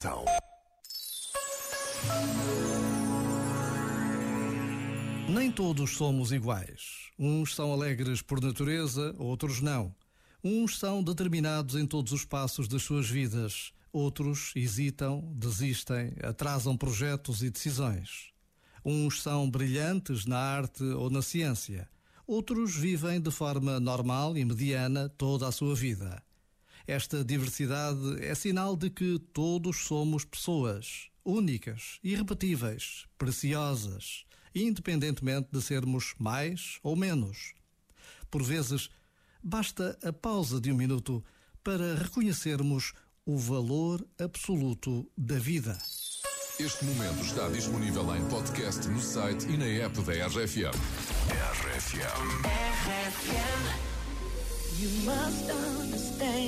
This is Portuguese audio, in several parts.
Então. Nem todos somos iguais. Uns são alegres por natureza, outros não. Uns são determinados em todos os passos das suas vidas, outros hesitam, desistem, atrasam projetos e decisões. Uns são brilhantes na arte ou na ciência, outros vivem de forma normal e mediana toda a sua vida. Esta diversidade é sinal de que todos somos pessoas únicas, irrepetíveis, preciosas, independentemente de sermos mais ou menos. Por vezes, basta a pausa de um minuto para reconhecermos o valor absoluto da vida. Este momento está disponível em podcast no site e na app da RFM. RFM. You must understand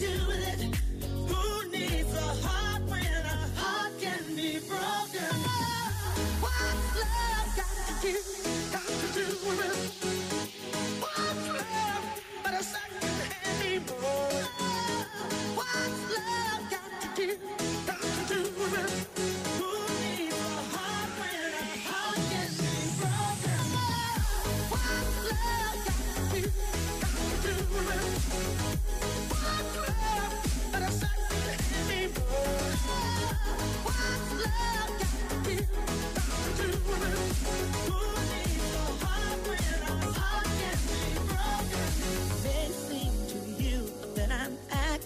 do?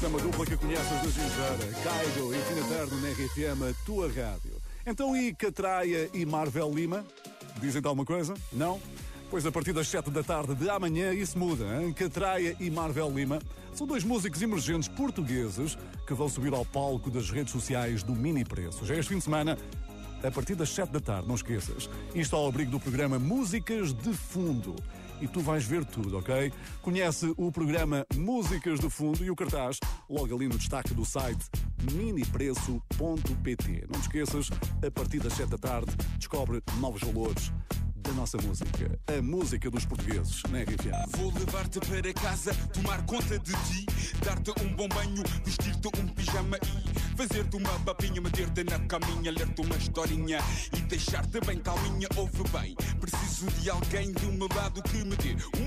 É uma dupla que conheces da Gingeira. Caigo e Tina Terno na RFM, a tua rádio. Então e Catraia e Marvel Lima? Dizem-te alguma coisa? Não? Pois a partir das 7 da tarde de amanhã isso muda. Hein? Catraia e Marvel Lima são dois músicos emergentes portugueses que vão subir ao palco das redes sociais do Mini Preço. Já este fim de semana, a partir das 7 da tarde, não esqueças. Isto ao abrigo do programa Músicas de Fundo. E tu vais ver tudo, ok? Conhece o programa Músicas de Fundo e o cartaz logo ali no destaque do site minipreço.pt. Não te esqueças, a partir das 7 da tarde, descobre novos valores nossa música, a música dos portugueses, na RFM. Vou levar-te para casa, tomar conta de ti, dar-te um bom banho, vestir-te um pijama e fazer-te uma papinha, meter-te na caminha, ler-te uma historinha e deixar-te bem calminha. Ouve bem, preciso de alguém do meu lado que me dê um